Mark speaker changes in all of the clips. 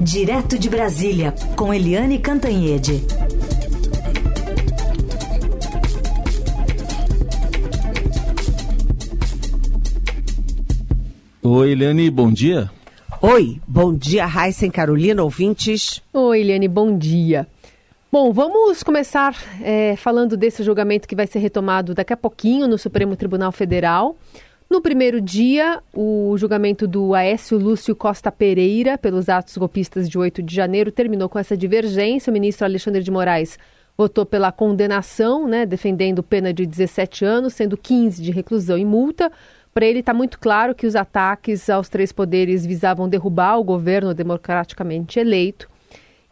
Speaker 1: Direto de Brasília, com Eliane Cantanhede.
Speaker 2: Oi, Eliane, bom dia.
Speaker 3: Oi, bom dia, Raíssen Carolina, ouvintes.
Speaker 4: Oi, Eliane, bom dia. Bom, vamos começar é, falando desse julgamento que vai ser retomado daqui a pouquinho no Supremo Tribunal Federal. No primeiro dia, o julgamento do Aécio Lúcio Costa Pereira pelos atos golpistas de 8 de janeiro terminou com essa divergência. O ministro Alexandre de Moraes votou pela condenação, né, defendendo pena de 17 anos, sendo 15 de reclusão e multa. Para ele está muito claro que os ataques aos três poderes visavam derrubar o governo democraticamente eleito.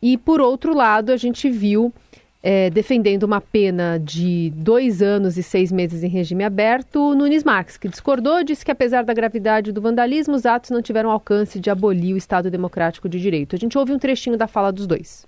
Speaker 4: E, por outro lado, a gente viu é, defendendo uma pena de dois anos e seis meses em regime aberto, Nunes Marques, que discordou, disse que apesar da gravidade do vandalismo, os atos não tiveram alcance de abolir o Estado Democrático de Direito. A gente ouve um trechinho da fala dos dois.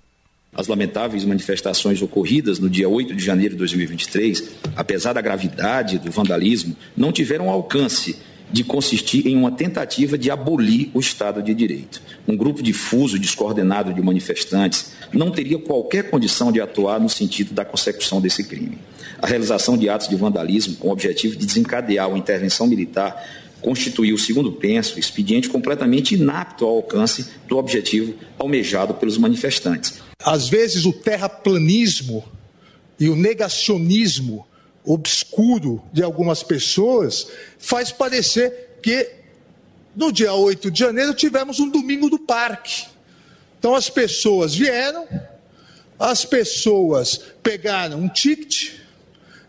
Speaker 5: As lamentáveis manifestações ocorridas no dia 8 de janeiro de 2023, apesar da gravidade do vandalismo, não tiveram alcance de consistir em uma tentativa de abolir o Estado de Direito. Um grupo difuso, descoordenado de manifestantes não teria qualquer condição de atuar no sentido da consecução desse crime. A realização de atos de vandalismo com o objetivo de desencadear uma intervenção militar constituiu, segundo penso, expediente completamente inapto ao alcance do objetivo almejado pelos manifestantes.
Speaker 6: Às vezes o terraplanismo e o negacionismo obscuro de algumas pessoas faz parecer que no dia 8 de janeiro tivemos um domingo do parque. Então as pessoas vieram, as pessoas pegaram um ticket,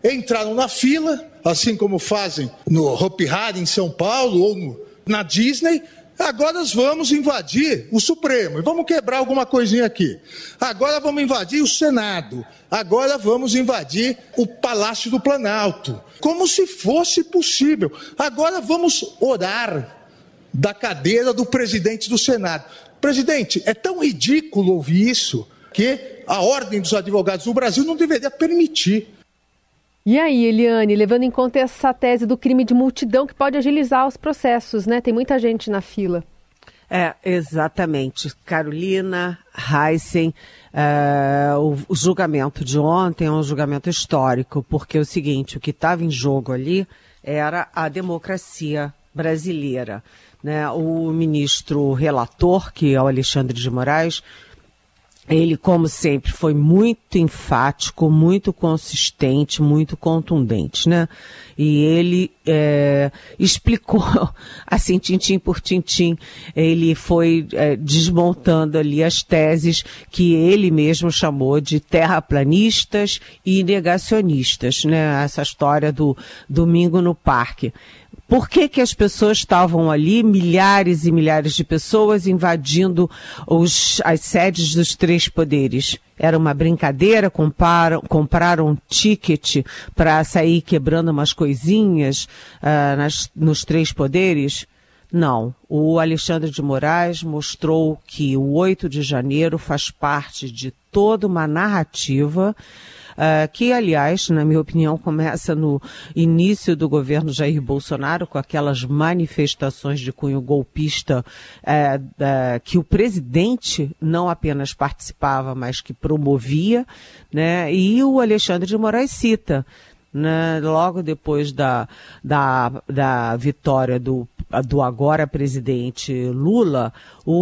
Speaker 6: entraram na fila, assim como fazem no Hopi Hari em São Paulo ou no, na Disney, Agora nós vamos invadir o Supremo e vamos quebrar alguma coisinha aqui. Agora vamos invadir o Senado. Agora vamos invadir o Palácio do Planalto. Como se fosse possível. Agora vamos orar da cadeira do presidente do Senado. Presidente, é tão ridículo ouvir isso que a Ordem dos Advogados do Brasil não deveria permitir.
Speaker 4: E aí, Eliane, levando em conta essa tese do crime de multidão que pode agilizar os processos, né? Tem muita gente na fila.
Speaker 3: É, exatamente. Carolina, Heisen, é, o, o, julgamento de ontem é um julgamento histórico, porque é o seguinte, o que estava em jogo ali era a democracia brasileira. Né? O ministro relator, que é o Alexandre de Moraes, ele, como sempre, foi muito enfático, muito consistente, muito contundente, né? E ele é, explicou, assim, tintim por tintim, ele foi é, desmontando ali as teses que ele mesmo chamou de terraplanistas e negacionistas, né? Essa história do domingo no parque. Por que, que as pessoas estavam ali, milhares e milhares de pessoas invadindo os, as sedes dos três poderes? Era uma brincadeira, compraram, compraram um ticket para sair quebrando umas coisinhas uh, nas, nos três poderes? Não. O Alexandre de Moraes mostrou que o 8 de janeiro faz parte de toda uma narrativa uh, que, aliás, na minha opinião, começa no início do governo Jair Bolsonaro, com aquelas manifestações de cunho golpista uh, uh, que o presidente não apenas participava, mas que promovia, né? E o Alexandre de Moraes cita. Né, logo depois da, da, da vitória do, do agora presidente Lula, o,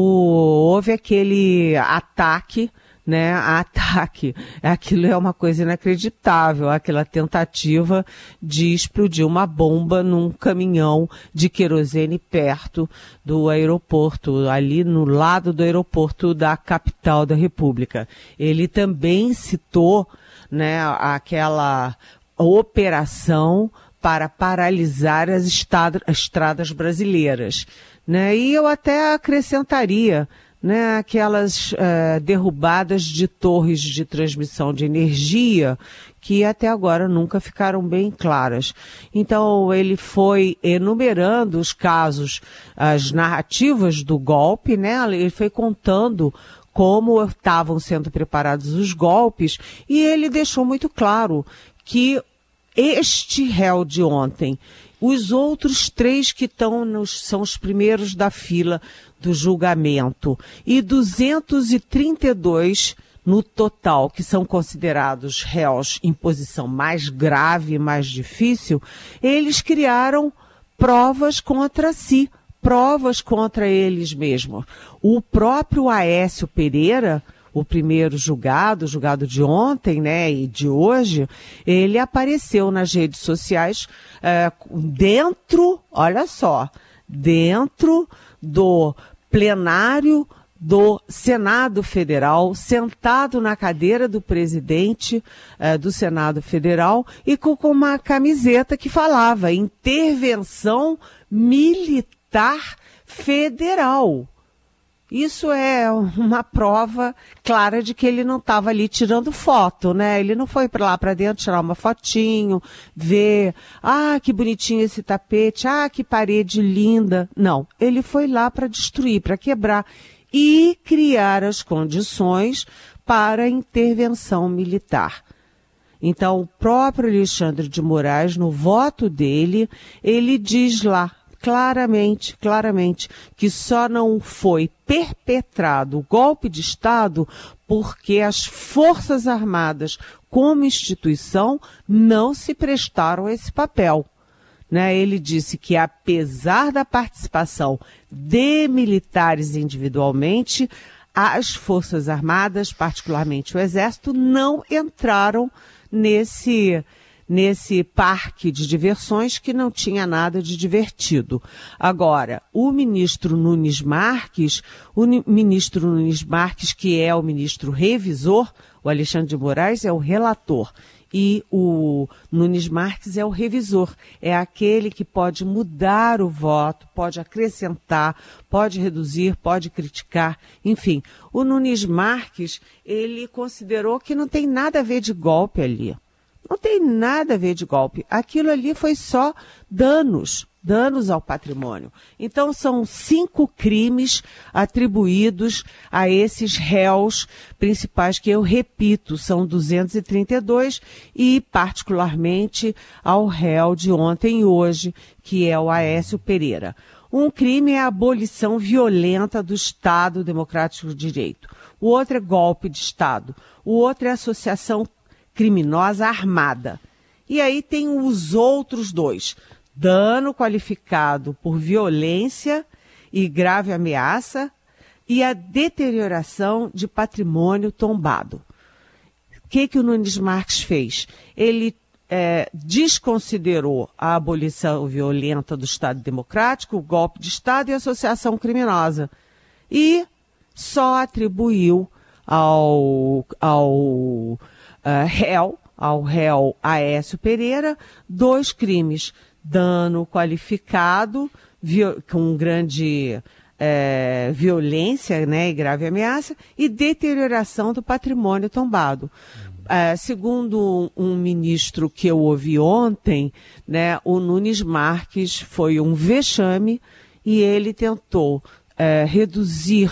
Speaker 3: houve aquele ataque né, ataque. Aquilo é uma coisa inacreditável, aquela tentativa de explodir uma bomba num caminhão de querosene perto do aeroporto, ali no lado do aeroporto da capital da República. Ele também citou, né, aquela operação para paralisar as estradas brasileiras. Né? E eu até acrescentaria né, aquelas uh, derrubadas de torres de transmissão de energia que até agora nunca ficaram bem claras. Então ele foi enumerando os casos, as narrativas do golpe, né? Ele foi contando como estavam sendo preparados os golpes e ele deixou muito claro que este réu de ontem os outros três que estão nos, são os primeiros da fila do julgamento e 232 no total que são considerados réus em posição mais grave e mais difícil, eles criaram provas contra si, provas contra eles mesmos. O próprio Aécio Pereira, o primeiro julgado, julgado de ontem, né, e de hoje, ele apareceu nas redes sociais é, dentro, olha só, dentro do plenário do Senado Federal, sentado na cadeira do presidente eh, do Senado Federal e com, com uma camiseta que falava intervenção militar federal. Isso é uma prova clara de que ele não estava ali tirando foto, né? Ele não foi para lá para dentro tirar uma fotinho, ver, ah, que bonitinho esse tapete, ah, que parede linda. Não, ele foi lá para destruir, para quebrar e criar as condições para a intervenção militar. Então, o próprio Alexandre de Moraes, no voto dele, ele diz lá claramente, claramente, que só não foi perpetrado o golpe de Estado porque as Forças Armadas, como instituição, não se prestaram a esse papel. Né? Ele disse que, apesar da participação de militares individualmente, as Forças Armadas, particularmente o Exército, não entraram nesse nesse parque de diversões que não tinha nada de divertido. Agora, o ministro Nunes Marques, o ministro Nunes Marques, que é o ministro revisor, o Alexandre de Moraes é o relator e o Nunes Marques é o revisor, é aquele que pode mudar o voto, pode acrescentar, pode reduzir, pode criticar, enfim. O Nunes Marques, ele considerou que não tem nada a ver de golpe ali. Não tem nada a ver de golpe. Aquilo ali foi só danos, danos ao patrimônio. Então são cinco crimes atribuídos a esses réus principais que eu repito, são 232 e particularmente ao réu de ontem e hoje, que é o Aécio Pereira. Um crime é a abolição violenta do Estado Democrático de Direito. O outro é golpe de Estado. O outro é associação criminosa armada. E aí tem os outros dois: dano qualificado por violência e grave ameaça e a deterioração de patrimônio tombado. O que, que o Nunes Marques fez? Ele é, desconsiderou a abolição violenta do Estado Democrático, o golpe de Estado e a associação criminosa. E só atribuiu ao, ao uh, réu, ao réu Aécio Pereira, dois crimes: dano qualificado, com grande é, violência né, e grave ameaça, e deterioração do patrimônio tombado. É, segundo um ministro que eu ouvi ontem, né, o Nunes Marques foi um vexame e ele tentou é, reduzir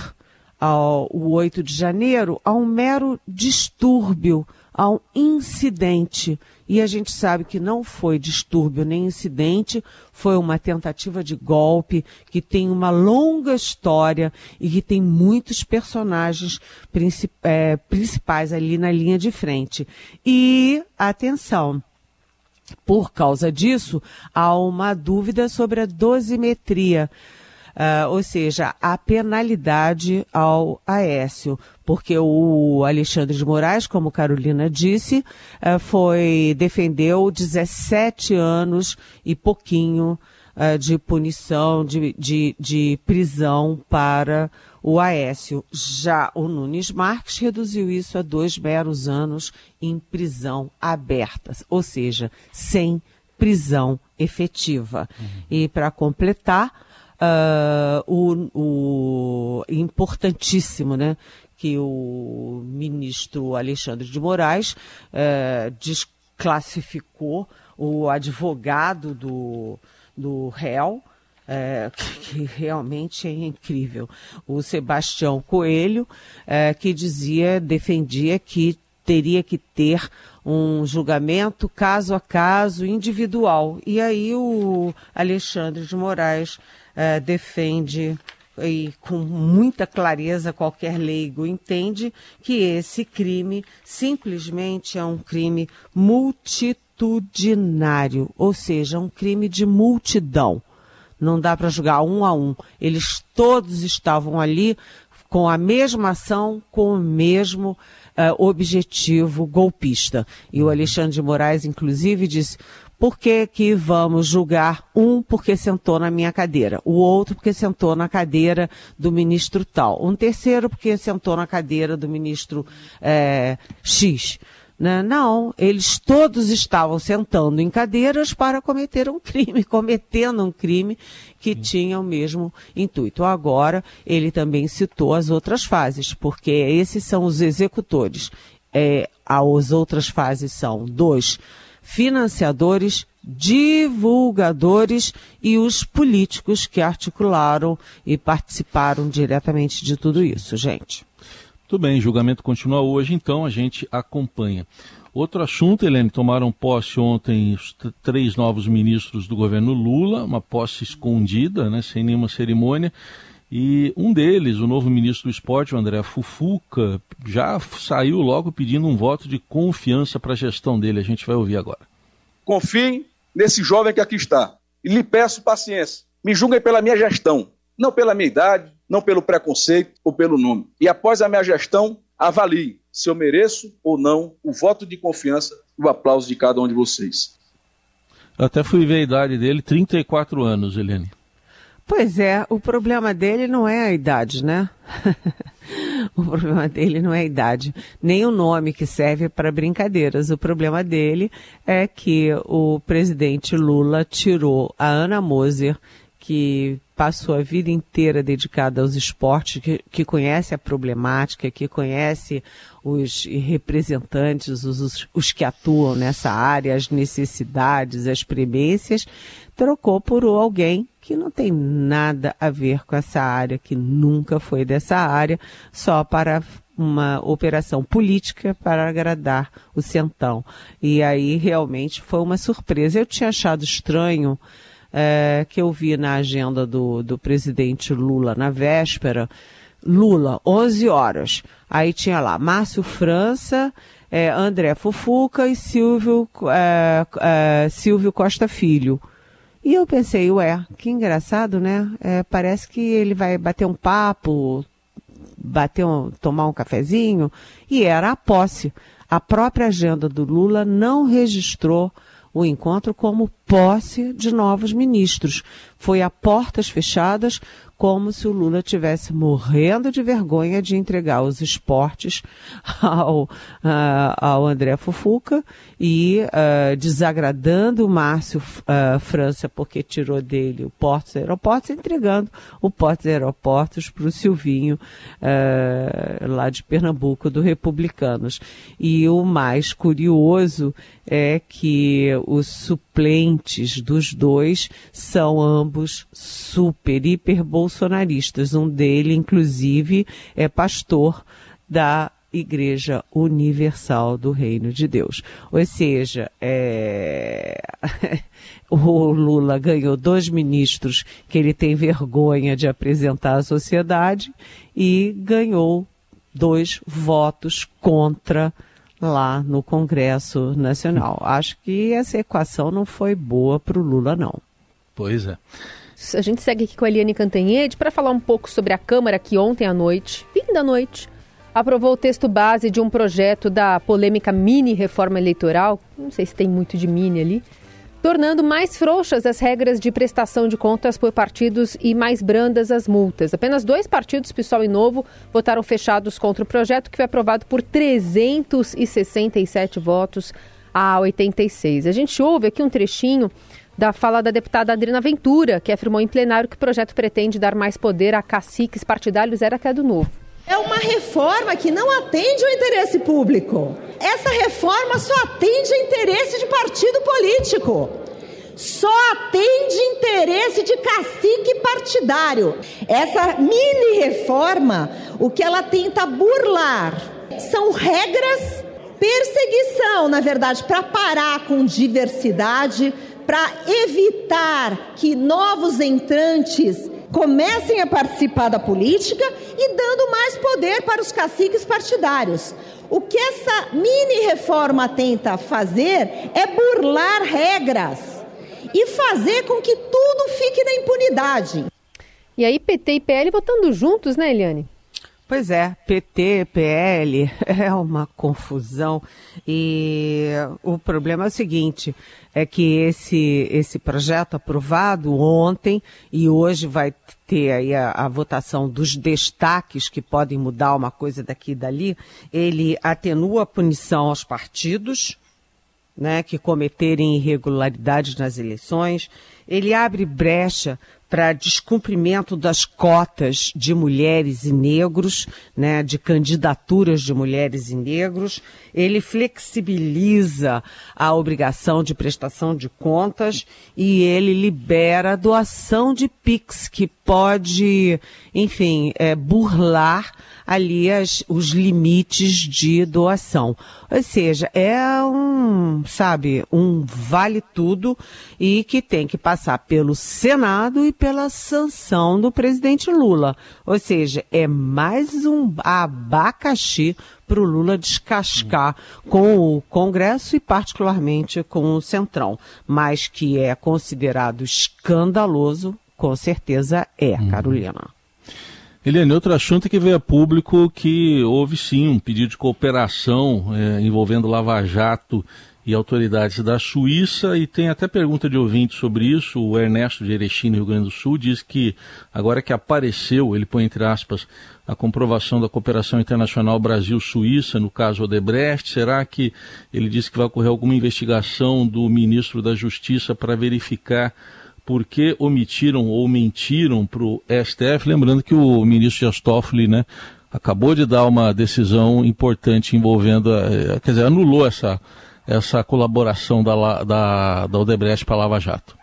Speaker 3: ao, o 8 de janeiro a um mero distúrbio a um incidente. E a gente sabe que não foi distúrbio nem incidente, foi uma tentativa de golpe que tem uma longa história e que tem muitos personagens princip é, principais ali na linha de frente. E, atenção, por causa disso, há uma dúvida sobre a dosimetria uh, ou seja, a penalidade ao Aécio, porque o Alexandre de Moraes, como Carolina disse, uh, foi defendeu 17 anos e pouquinho uh, de punição, de, de, de prisão para o Aécio. Já o Nunes Marques reduziu isso a dois meros anos em prisão aberta, ou seja, sem prisão efetiva. Uhum. E para completar, uh, o, o importantíssimo, né? Que o ministro Alexandre de Moraes uh, desclassificou o advogado do, do réu, é, que, realmente é incrível. O Sebastião Coelho, é, que dizia, defendia que teria que ter um julgamento caso a caso, individual. E aí o Alexandre de Moraes eh, defende e com muita clareza qualquer leigo entende que esse crime simplesmente é um crime multitudinário, ou seja, um crime de multidão. Não dá para julgar um a um. Eles todos estavam ali com a mesma ação, com o mesmo uh, objetivo golpista. E o Alexandre de Moraes, inclusive, disse: por que, que vamos julgar um porque sentou na minha cadeira, o outro porque sentou na cadeira do ministro tal, um terceiro porque sentou na cadeira do ministro é, X? Né? Não, eles todos estavam sentando em cadeiras para cometer um crime, cometendo um crime que Sim. tinha o mesmo intuito. Agora, ele também citou as outras fases, porque esses são os executores. É, as outras fases são dois financiadores, divulgadores e os políticos que articularam e participaram diretamente de tudo isso, gente.
Speaker 2: Tudo bem, julgamento continua hoje, então a gente acompanha. Outro assunto, Helene, tomaram posse ontem os três novos ministros do governo Lula, uma posse escondida, né, sem nenhuma cerimônia. E um deles, o novo ministro do esporte, o André Fufuca, já saiu logo pedindo um voto de confiança para a gestão dele. A gente vai ouvir agora.
Speaker 7: Confiem nesse jovem que aqui está. E lhe peço paciência. Me julguem pela minha gestão, não pela minha idade, não pelo preconceito ou pelo nome. E após a minha gestão, avalie se eu mereço ou não o voto de confiança e o aplauso de cada um de vocês.
Speaker 2: Eu até fui ver a idade dele, 34 anos, Helene.
Speaker 3: Pois é, o problema dele não é a idade, né? o problema dele não é a idade, nem o nome que serve para brincadeiras. O problema dele é que o presidente Lula tirou a Ana Moser, que passou a vida inteira dedicada aos esportes, que, que conhece a problemática, que conhece os representantes, os, os que atuam nessa área, as necessidades, as premissas, trocou por alguém que não tem nada a ver com essa área, que nunca foi dessa área, só para uma operação política para agradar o centão. E aí realmente foi uma surpresa. Eu tinha achado estranho é, que eu vi na agenda do, do presidente Lula na véspera, Lula, 11 horas. Aí tinha lá Márcio França, é, André Fufuca e Silvio, é, é, Silvio Costa Filho. E eu pensei, ué, que engraçado, né? É, parece que ele vai bater um papo, bater um, tomar um cafezinho, e era a posse. A própria agenda do Lula não registrou o encontro como posse de novos ministros. Foi a portas fechadas, como se o Lula tivesse morrendo de vergonha de entregar os esportes ao, uh, ao André Fufuca e uh, desagradando o Márcio uh, França porque tirou dele o Portos Aeroportos, entregando o Portos Aeroportos para o Silvinho lá de Pernambuco do Republicanos. E o mais curioso é que os suplentes dos dois são ambos super, hiper bolsonaristas. Um dele, inclusive, é pastor da Igreja Universal do Reino de Deus. Ou seja, é... o Lula ganhou dois ministros que ele tem vergonha de apresentar à sociedade e ganhou dois votos contra lá no Congresso Nacional. Acho que essa equação não foi boa para o Lula, não.
Speaker 2: Pois é.
Speaker 4: A gente segue aqui com a Eliane Cantanhede para falar um pouco sobre a Câmara que ontem à noite, fim da noite, aprovou o texto base de um projeto da polêmica mini reforma eleitoral, não sei se tem muito de mini ali, tornando mais frouxas as regras de prestação de contas por partidos e mais brandas as multas. Apenas dois partidos, PSOL e Novo, votaram fechados contra o projeto, que foi aprovado por 367 votos a 86. A gente ouve aqui um trechinho da fala da deputada Adriana Ventura, que afirmou em plenário que o projeto pretende dar mais poder a caciques partidários, era que é do Novo.
Speaker 8: É uma reforma que não atende o interesse público. Essa reforma só atende interesse de partido político. Só atende interesse de cacique partidário. Essa mini reforma, o que ela tenta burlar são regras perseguição, na verdade, para parar com diversidade, para evitar que novos entrantes comecem a participar da política e dando mais poder para os caciques partidários. O que essa mini reforma tenta fazer é burlar regras e fazer com que tudo fique na impunidade.
Speaker 4: E aí PT e PL votando juntos, né, Eliane?
Speaker 3: Pois é, PT, PL, é uma confusão. E o problema é o seguinte, é que esse, esse projeto aprovado ontem e hoje vai ter aí a, a votação dos destaques que podem mudar uma coisa daqui e dali, ele atenua a punição aos partidos, né, que cometerem irregularidades nas eleições, ele abre brecha para descumprimento das cotas de mulheres e negros, né, de candidaturas de mulheres e negros. Ele flexibiliza a obrigação de prestação de contas e ele libera a doação de PIX, que pode, enfim, é, burlar ali as, os limites de doação. Ou seja, é um, sabe, um vale tudo e que tem que passar pelo Senado e pela sanção do presidente Lula. Ou seja, é mais um abacaxi para o Lula descascar com o Congresso e particularmente com o Centrão, mas que é considerado escandaloso, com certeza é, uhum. Carolina.
Speaker 2: Eliane, outro assunto é que veio a público que houve sim um pedido de cooperação é, envolvendo Lava Jato e autoridades da Suíça, e tem até pergunta de ouvinte sobre isso. O Ernesto de Erechim, Rio Grande do Sul, diz que agora que apareceu, ele põe entre aspas, a comprovação da cooperação internacional Brasil-Suíça, no caso Odebrecht, será que ele disse que vai ocorrer alguma investigação do ministro da Justiça para verificar por que omitiram ou mentiram para o STF? Lembrando que o ministro Dias Toffoli, né, acabou de dar uma decisão importante envolvendo, eh, quer dizer, anulou essa essa colaboração da, da, da Odebrecht para a Lava Jato.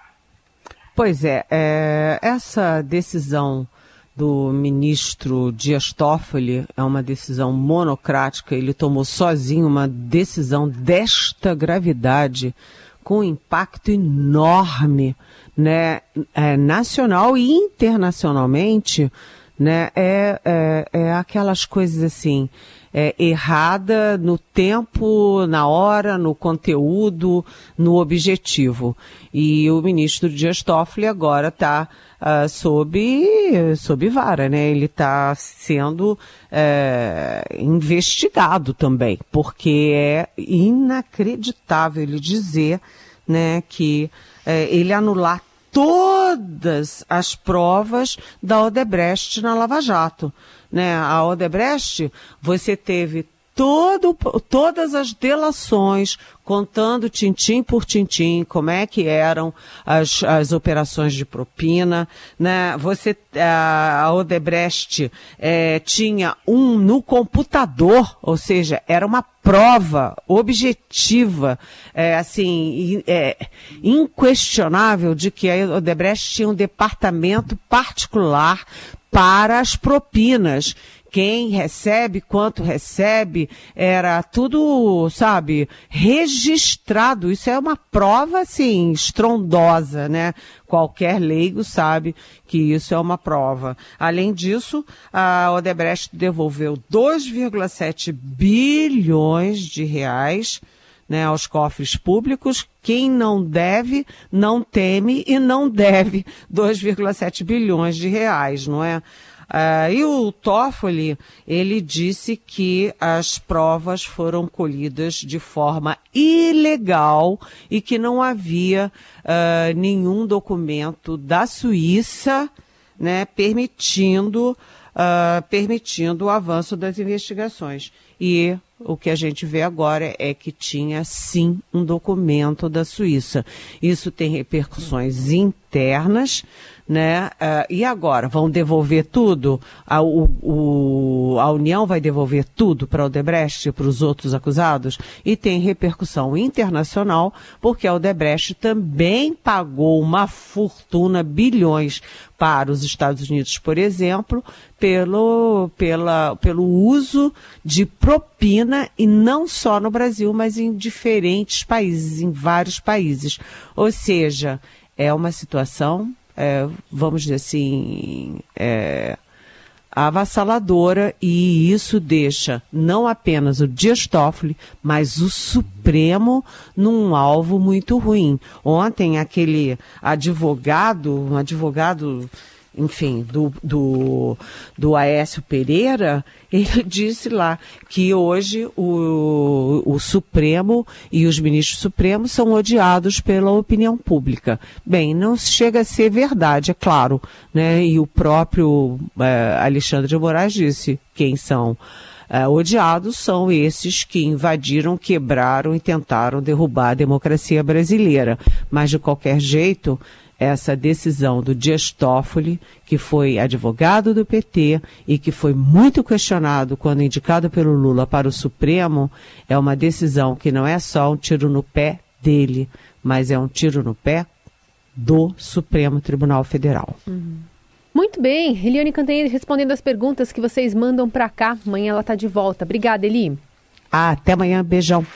Speaker 3: Pois é, é, essa decisão do ministro Dias Toffoli é uma decisão monocrática, ele tomou sozinho uma decisão desta gravidade, com impacto enorme, né, é, nacional e internacionalmente, né, é, é, é aquelas coisas assim, é, errada no tempo, na hora, no conteúdo, no objetivo. E o ministro Dias Toffoli agora está uh, sob, sob vara, né? Ele está sendo é, investigado também, porque é inacreditável ele dizer né, que é, ele anular todas as provas da Odebrecht na Lava Jato né, a Odebrecht, você teve todo, todas as delações, contando tintim por tintim, como é que eram as, as operações de propina, né? Você, a Odebrecht é, tinha um no computador, ou seja, era uma prova objetiva, é, assim, é, inquestionável de que a Odebrecht tinha um departamento particular para as propinas. Quem recebe, quanto recebe, era tudo, sabe, registrado. Isso é uma prova, assim, estrondosa, né? Qualquer leigo sabe que isso é uma prova. Além disso, a Odebrecht devolveu 2,7 bilhões de reais né, aos cofres públicos. Quem não deve, não teme e não deve 2,7 bilhões de reais, não é? Uh, e o Toffoli, ele disse que as provas foram colhidas de forma ilegal e que não havia uh, nenhum documento da Suíça né, permitindo, uh, permitindo o avanço das investigações. E o que a gente vê agora é que tinha sim um documento da Suíça. Isso tem repercussões internas, né? Uh, e agora, vão devolver tudo? A, o, o, a União vai devolver tudo para o Odebrecht e para os outros acusados? E tem repercussão internacional, porque a Odebrecht também pagou uma fortuna, bilhões, para os Estados Unidos, por exemplo, pelo, pela, pelo uso de propina, e não só no Brasil, mas em diferentes países, em vários países. Ou seja, é uma situação é, vamos dizer assim, é, avassaladora e isso deixa não apenas o Dias Toffoli, mas o Supremo num alvo muito ruim. Ontem aquele advogado, um advogado enfim, do, do, do Aécio Pereira, ele disse lá que hoje o, o Supremo e os ministros supremos são odiados pela opinião pública. Bem, não chega a ser verdade, é claro, né? E o próprio é, Alexandre de Moraes disse quem são é, odiados são esses que invadiram, quebraram e tentaram derrubar a democracia brasileira. Mas, de qualquer jeito, essa decisão do Dias Toffoli, que foi advogado do PT e que foi muito questionado quando indicado pelo Lula para o Supremo, é uma decisão que não é só um tiro no pé dele, mas é um tiro no pé do Supremo Tribunal Federal.
Speaker 4: Uhum. Muito bem, Eliane Cantanhede respondendo as perguntas que vocês mandam para cá. Amanhã ela está de volta. Obrigada, Eli.
Speaker 3: Ah, até amanhã, beijão.